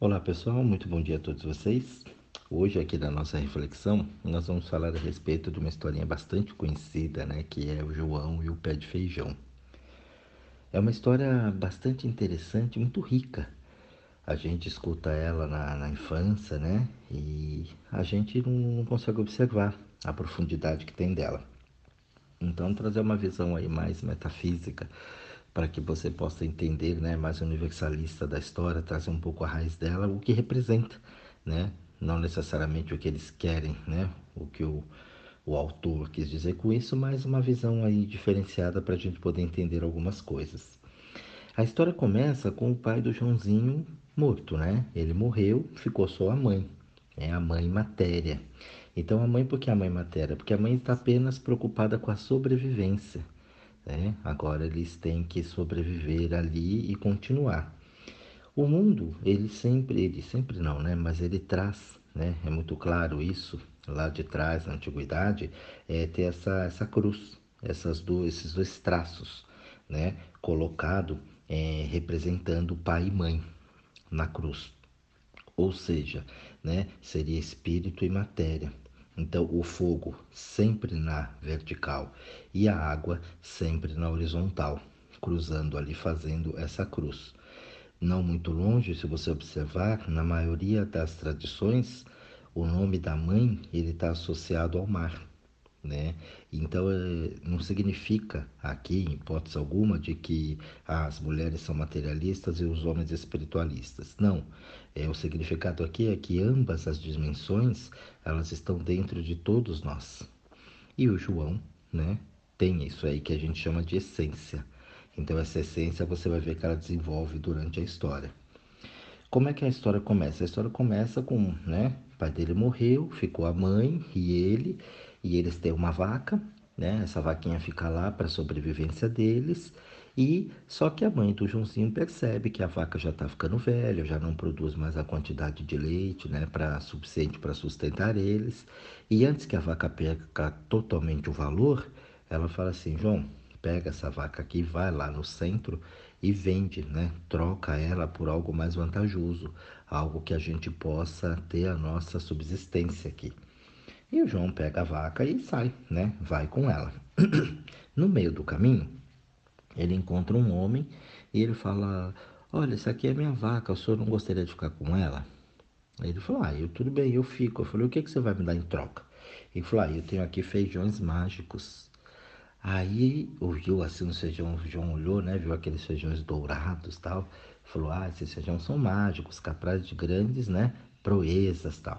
Olá pessoal, muito bom dia a todos vocês. Hoje aqui na nossa reflexão nós vamos falar a respeito de uma historinha bastante conhecida, né, que é o João e o pé de feijão. É uma história bastante interessante, muito rica. A gente escuta ela na, na infância, né, e a gente não, não consegue observar a profundidade que tem dela. Então trazer uma visão aí mais metafísica para que você possa entender, né, mais universalista da história, trazer um pouco a raiz dela, o que representa, né, não necessariamente o que eles querem, né, o que o, o autor quis dizer com isso, mas uma visão aí diferenciada para a gente poder entender algumas coisas. A história começa com o pai do Joãozinho morto, né? Ele morreu, ficou só a mãe, é a mãe matéria. Então a mãe, por que a mãe matéria? Porque a mãe está apenas preocupada com a sobrevivência. Né? Agora eles têm que sobreviver ali e continuar. O mundo, ele sempre, ele sempre não, né? Mas ele traz, né? É muito claro isso lá de trás, na antiguidade, é ter essa, essa cruz, essas dois, esses dois traços, né? Colocado é, representando pai e mãe na cruz. Ou seja, né? Seria espírito e matéria. Então, o fogo sempre na vertical e a água sempre na horizontal, cruzando ali, fazendo essa cruz. Não muito longe, se você observar, na maioria das tradições, o nome da mãe ele está associado ao mar né? Então é, não significa aqui, em hipótese alguma, de que as mulheres são materialistas e os homens espiritualistas. Não. É, o significado aqui é que ambas as dimensões elas estão dentro de todos nós. E o João, né, tem isso aí que a gente chama de essência. Então essa essência você vai ver que ela desenvolve durante a história. Como é que a história começa? A história começa com, né, o pai dele morreu, ficou a mãe e ele e eles têm uma vaca, né? Essa vaquinha fica lá para sobrevivência deles. E só que a mãe do Joãozinho percebe que a vaca já está ficando velha, já não produz mais a quantidade de leite, né, para suficiente para sustentar eles. E antes que a vaca perca totalmente o valor, ela fala assim: João, pega essa vaca aqui, vai lá no centro e vende, né? Troca ela por algo mais vantajoso, algo que a gente possa ter a nossa subsistência aqui. E o João pega a vaca e sai, né? Vai com ela. No meio do caminho, ele encontra um homem e ele fala: Olha, essa aqui é minha vaca, o senhor não gostaria de ficar com ela? Aí ele falou: Ah, eu tudo bem, eu fico. Eu falei: O que, que você vai me dar em troca? Ele falou: Ah, eu tenho aqui feijões mágicos. Aí ouviu assim os feijões, o João olhou, né? Viu aqueles feijões dourados tal. Falou: Ah, esses feijões são mágicos, capazes de grandes, né? Proezas tal.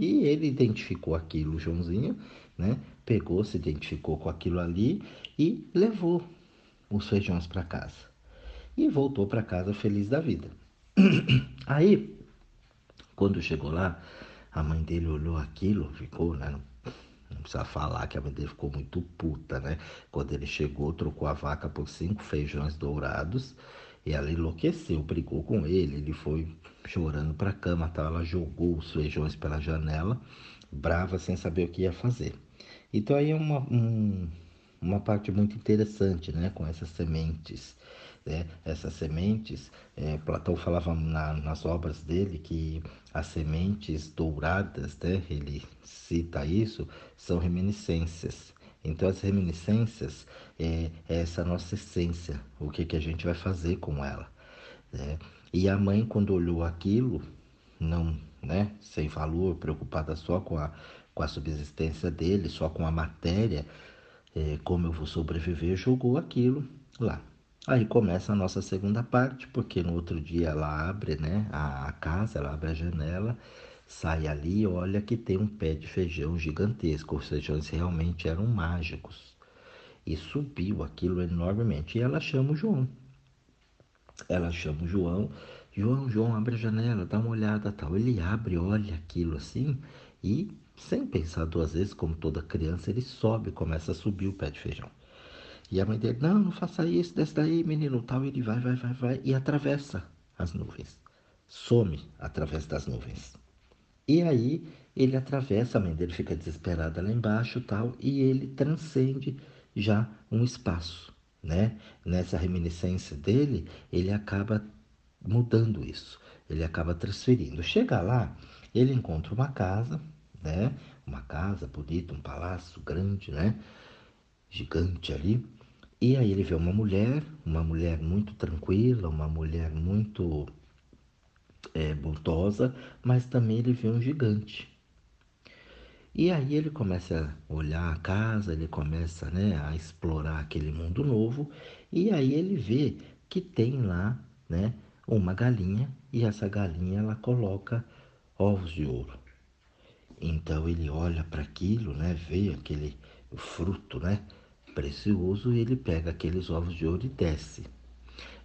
E ele identificou aquilo, Joãozinho, né? Pegou, se identificou com aquilo ali e levou os feijões para casa. E voltou para casa feliz da vida. Aí, quando chegou lá, a mãe dele olhou aquilo, ficou, né? Não precisa falar que a mãe dele ficou muito puta, né? Quando ele chegou, trocou a vaca por cinco feijões dourados e ela enlouqueceu, brigou com ele, ele foi chorando para a cama, tal. ela jogou os feijões pela janela, brava, sem saber o que ia fazer. Então aí é uma, um, uma parte muito interessante, né, com essas sementes. Né? Essas sementes, é, Platão falava na, nas obras dele que as sementes douradas, né, ele cita isso, são reminiscências. Então, as reminiscências é, é essa nossa essência, o que, que a gente vai fazer com ela. Né? E a mãe, quando olhou aquilo, não, né, sem valor, preocupada só com a, com a subsistência dele, só com a matéria, é, como eu vou sobreviver, jogou aquilo lá. Aí começa a nossa segunda parte, porque no outro dia ela abre né, a, a casa, ela abre a janela Sai ali e olha que tem um pé de feijão gigantesco. Os feijões realmente eram mágicos. E subiu aquilo enormemente. E ela chama o João. Ela chama o João. João, João, abre a janela, dá uma olhada tal. Ele abre, olha aquilo assim e, sem pensar duas vezes, como toda criança, ele sobe, começa a subir o pé de feijão. E a mãe dele, não, não faça isso, desce daí, menino, tal. Ele vai, vai, vai, vai e atravessa as nuvens. Some através das nuvens. E aí ele atravessa, a mãe dele fica desesperada lá embaixo tal, e ele transcende já um espaço, né? Nessa reminiscência dele, ele acaba mudando isso. Ele acaba transferindo. Chega lá, ele encontra uma casa, né? Uma casa bonita, um palácio grande, né? Gigante ali. E aí ele vê uma mulher, uma mulher muito tranquila, uma mulher muito é, bondosa, mas também ele vê um gigante. E aí ele começa a olhar a casa, ele começa né, a explorar aquele mundo novo, e aí ele vê que tem lá né, uma galinha, e essa galinha ela coloca ovos de ouro. Então ele olha para aquilo, né, vê aquele fruto né, precioso, e ele pega aqueles ovos de ouro e desce.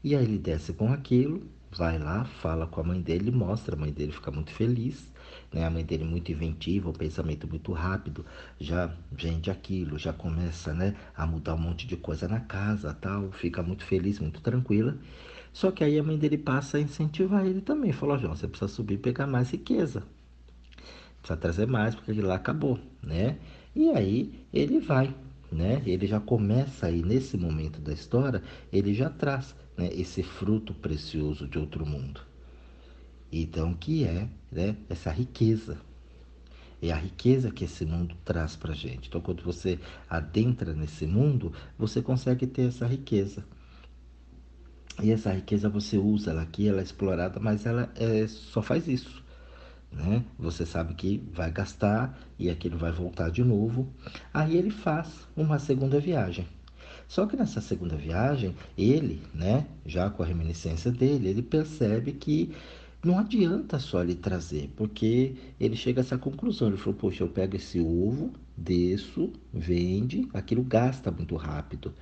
E aí ele desce com aquilo, vai lá, fala com a mãe dele, mostra, a mãe dele fica muito feliz, né? A mãe dele muito inventiva, um pensamento muito rápido, já vende aquilo, já começa, né, a mudar um monte de coisa na casa, tal, fica muito feliz, muito tranquila. Só que aí a mãe dele passa a incentivar ele também, falou, João, você precisa subir e pegar mais riqueza. Precisa trazer mais, porque lá acabou, né? E aí ele vai, né? Ele já começa aí nesse momento da história, ele já traz né, esse fruto precioso de outro mundo. Então, que é né, essa riqueza. É a riqueza que esse mundo traz para gente. Então, quando você adentra nesse mundo, você consegue ter essa riqueza. E essa riqueza você usa ela aqui, ela é explorada, mas ela é, só faz isso. Né? Você sabe que vai gastar e aquilo vai voltar de novo. Aí ele faz uma segunda viagem. Só que nessa segunda viagem, ele, né, já com a reminiscência dele, ele percebe que não adianta só ele trazer, porque ele chega a essa conclusão. Ele falou: Poxa, eu pego esse ovo, desço, vende, aquilo gasta muito rápido,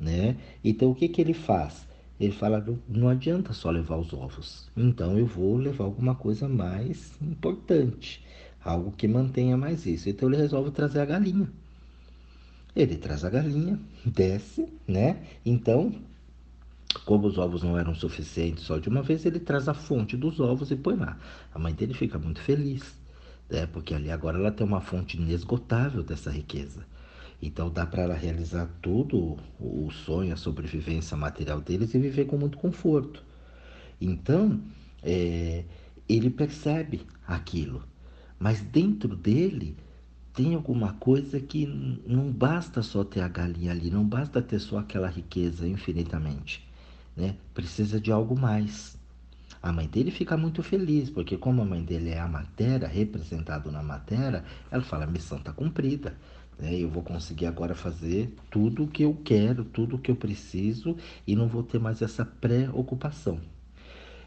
né? Então o que, que ele faz? Ele fala: Não adianta só levar os ovos, então eu vou levar alguma coisa mais importante, algo que mantenha mais isso. Então ele resolve trazer a galinha. Ele traz a galinha, desce, né? Então, como os ovos não eram suficientes só de uma vez, ele traz a fonte dos ovos e põe lá. A mãe dele fica muito feliz, né? Porque ali agora ela tem uma fonte inesgotável dessa riqueza. Então dá para ela realizar tudo o sonho, a sobrevivência material deles e viver com muito conforto. Então, é, ele percebe aquilo, mas dentro dele tem alguma coisa que não basta só ter a galinha ali, não basta ter só aquela riqueza infinitamente, né? Precisa de algo mais. A mãe dele fica muito feliz, porque como a mãe dele é a matéria, representado na matéria, ela fala, missão está cumprida. Né? Eu vou conseguir agora fazer tudo o que eu quero, tudo o que eu preciso e não vou ter mais essa preocupação.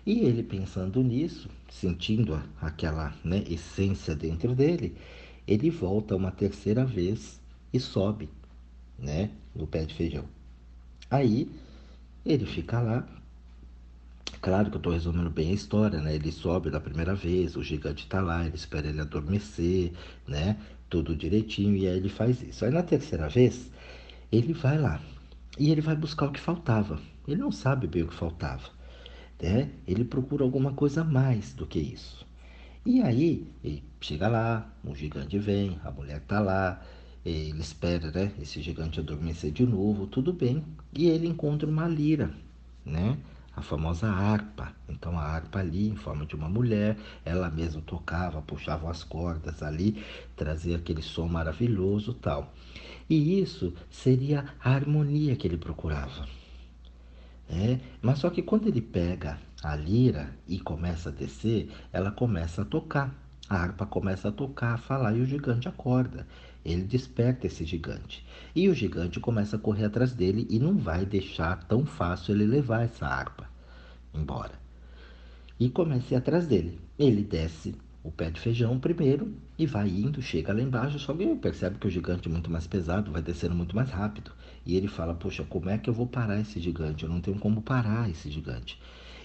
E ele pensando nisso, sentindo aquela né, essência dentro dele, ele volta uma terceira vez e sobe, né, no pé de feijão. Aí ele fica lá. Claro que eu estou resumindo bem a história, né? Ele sobe da primeira vez, o gigante está lá, ele espera ele adormecer, né? Tudo direitinho, e aí ele faz isso. Aí na terceira vez, ele vai lá e ele vai buscar o que faltava. Ele não sabe bem o que faltava, né? Ele procura alguma coisa mais do que isso. E aí, ele chega lá, um gigante vem, a mulher tá lá, ele espera, né, esse gigante adormecer de novo, tudo bem. E ele encontra uma lira, né? A famosa harpa. Então a harpa ali, em forma de uma mulher, ela mesma tocava, puxava as cordas ali, trazia aquele som maravilhoso, tal. E isso seria a harmonia que ele procurava. É, mas só que quando ele pega a lira e começa a descer, ela começa a tocar. A harpa começa a tocar, a falar e o gigante acorda. Ele desperta esse gigante. E o gigante começa a correr atrás dele e não vai deixar tão fácil ele levar essa harpa embora. E começa a ir atrás dele. Ele desce o pé de feijão primeiro e vai indo, chega lá embaixo, só que percebe que o gigante é muito mais pesado, vai descendo muito mais rápido. E ele fala: Poxa, como é que eu vou parar esse gigante? Eu não tenho como parar esse gigante.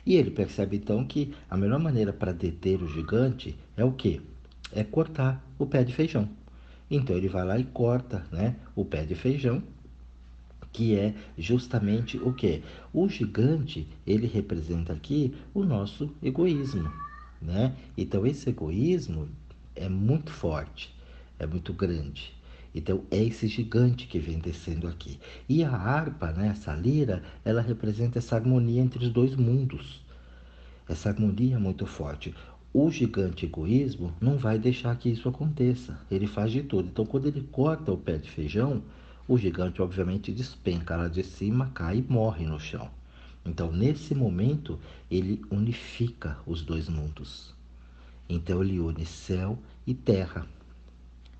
E ele percebe então que a melhor maneira para deter o gigante é o que? É cortar o pé de feijão. Então ele vai lá e corta né, o pé de feijão, que é justamente o que? O gigante, ele representa aqui o nosso egoísmo. Né? Então esse egoísmo é muito forte, é muito grande. Então é esse gigante que vem descendo aqui. E a harpa, né, essa lira, ela representa essa harmonia entre os dois mundos. essa harmonia é muito forte. O gigante egoísmo não vai deixar que isso aconteça. Ele faz de tudo. Então, quando ele corta o pé de feijão, o gigante obviamente despenca lá de cima, cai e morre no chão. Então, nesse momento, ele unifica os dois mundos. Então, ele une céu e terra.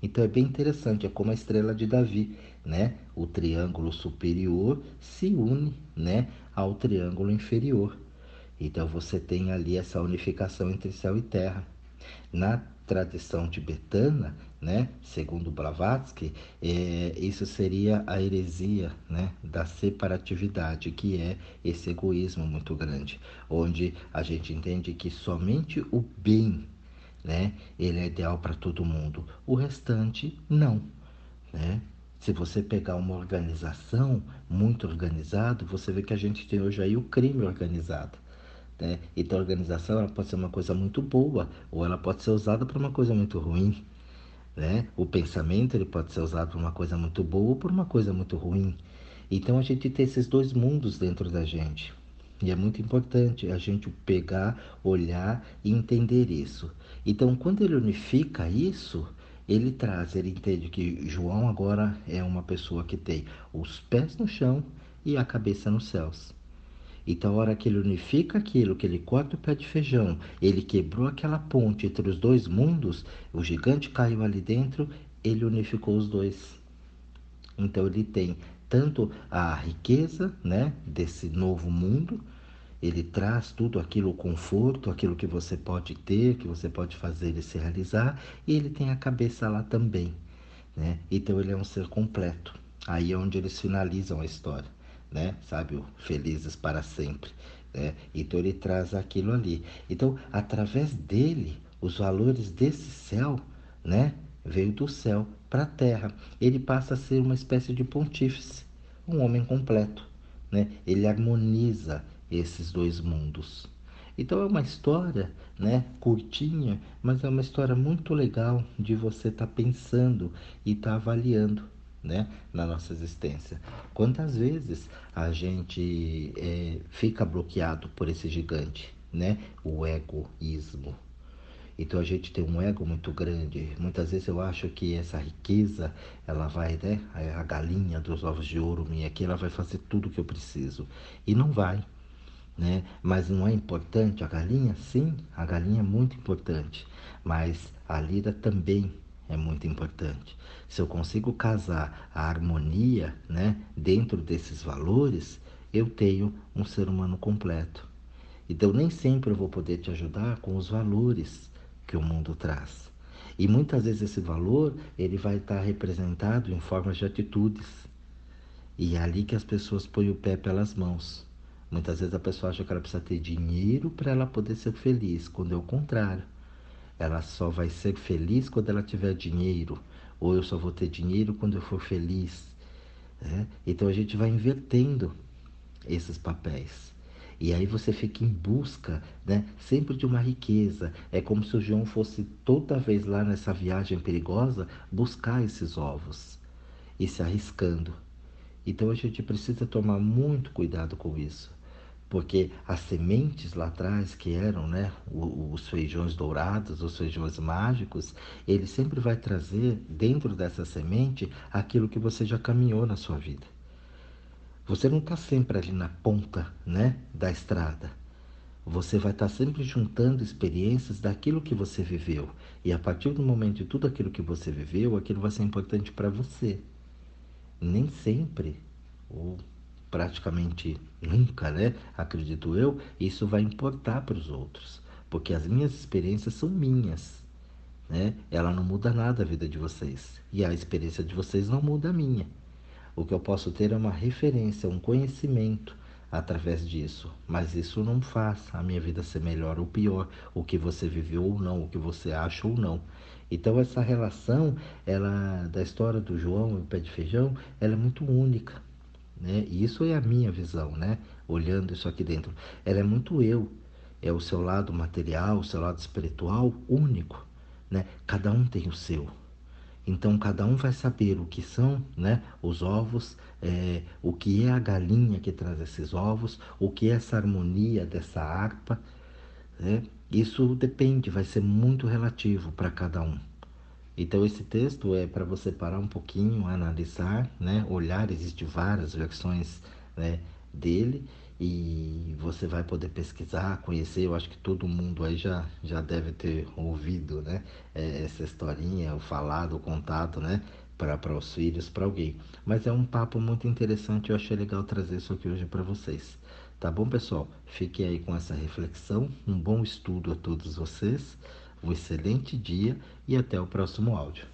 Então, é bem interessante, é como a estrela de Davi, né? O triângulo superior se une, né, ao triângulo inferior. Então, você tem ali essa unificação entre céu e terra. Na tradição tibetana, né, segundo Blavatsky, é, isso seria a heresia né, da separatividade, que é esse egoísmo muito grande, onde a gente entende que somente o bem né, ele é ideal para todo mundo, o restante não. Né? Se você pegar uma organização muito organizada, você vê que a gente tem hoje aí o crime organizado. Né? Então a organização ela pode ser uma coisa muito boa ou ela pode ser usada para uma coisa muito ruim. Né? O pensamento ele pode ser usado para uma coisa muito boa ou por uma coisa muito ruim. Então a gente tem esses dois mundos dentro da gente. E é muito importante a gente pegar, olhar e entender isso. Então, quando ele unifica isso, ele traz, ele entende que João agora é uma pessoa que tem os pés no chão e a cabeça nos céus. Então, a hora que ele unifica aquilo, que ele corta o pé de feijão, ele quebrou aquela ponte entre os dois mundos, o gigante caiu ali dentro, ele unificou os dois. Então, ele tem tanto a riqueza né, desse novo mundo, ele traz tudo aquilo, o conforto, aquilo que você pode ter, que você pode fazer e se realizar, e ele tem a cabeça lá também. Né? Então, ele é um ser completo. Aí é onde eles finalizam a história né? Sabe, felizes para sempre. Né? Então ele traz aquilo ali. Então, através dele, os valores desse céu, né? Veio do céu para a terra. Ele passa a ser uma espécie de pontífice, um homem completo, né? Ele harmoniza esses dois mundos. Então é uma história, né, curtinha, mas é uma história muito legal de você estar tá pensando e estar tá avaliando né, na nossa existência. Quantas vezes a gente é, fica bloqueado por esse gigante, né, o egoísmo. Então a gente tem um ego muito grande. Muitas vezes eu acho que essa riqueza, ela vai, né, a galinha dos ovos de ouro minha aqui, ela vai fazer tudo que eu preciso. E não vai. Né? Mas não é importante a galinha? Sim, a galinha é muito importante, mas a lida também é muito importante. Se eu consigo casar a harmonia né, dentro desses valores, eu tenho um ser humano completo. Então, nem sempre eu vou poder te ajudar com os valores que o mundo traz. E muitas vezes esse valor ele vai estar representado em formas de atitudes. E é ali que as pessoas põem o pé pelas mãos. Muitas vezes a pessoa acha que ela precisa ter dinheiro para ela poder ser feliz, quando é o contrário. Ela só vai ser feliz quando ela tiver dinheiro, ou eu só vou ter dinheiro quando eu for feliz. Né? Então a gente vai invertendo esses papéis. E aí você fica em busca, né, sempre de uma riqueza. É como se o João fosse toda vez lá nessa viagem perigosa buscar esses ovos e se arriscando. Então a gente precisa tomar muito cuidado com isso porque as sementes lá atrás, que eram né, os feijões dourados, os feijões mágicos, ele sempre vai trazer dentro dessa semente aquilo que você já caminhou na sua vida. Você não está sempre ali na ponta né, da estrada. Você vai estar tá sempre juntando experiências daquilo que você viveu. E a partir do momento de tudo aquilo que você viveu, aquilo vai ser importante para você. Nem sempre, ou praticamente nunca, né? Acredito eu, isso vai importar para os outros, porque as minhas experiências são minhas, né? Ela não muda nada a vida de vocês e a experiência de vocês não muda a minha. O que eu posso ter é uma referência, um conhecimento através disso, mas isso não faz a minha vida ser melhor ou pior, o que você viveu ou não, o que você acha ou não. Então essa relação, ela da história do João e o pé de feijão, ela é muito única né? E isso é a minha visão, né? Olhando isso aqui dentro. Ela é muito eu. É o seu lado material, o seu lado espiritual único, né? Cada um tem o seu. Então cada um vai saber o que são, né? Os ovos, é, o que é a galinha que traz esses ovos, o que é essa harmonia dessa harpa, Né? Isso depende, vai ser muito relativo para cada um. Então esse texto é para você parar um pouquinho, analisar, né? olhar, existem várias versões né, dele e você vai poder pesquisar, conhecer. Eu acho que todo mundo aí já, já deve ter ouvido né, é, essa historinha, o falado, o contato, né? Para os filhos, para alguém. Mas é um papo muito interessante, eu achei legal trazer isso aqui hoje para vocês. Tá bom, pessoal? Fiquem aí com essa reflexão. Um bom estudo a todos vocês. Um excelente dia e até o próximo áudio.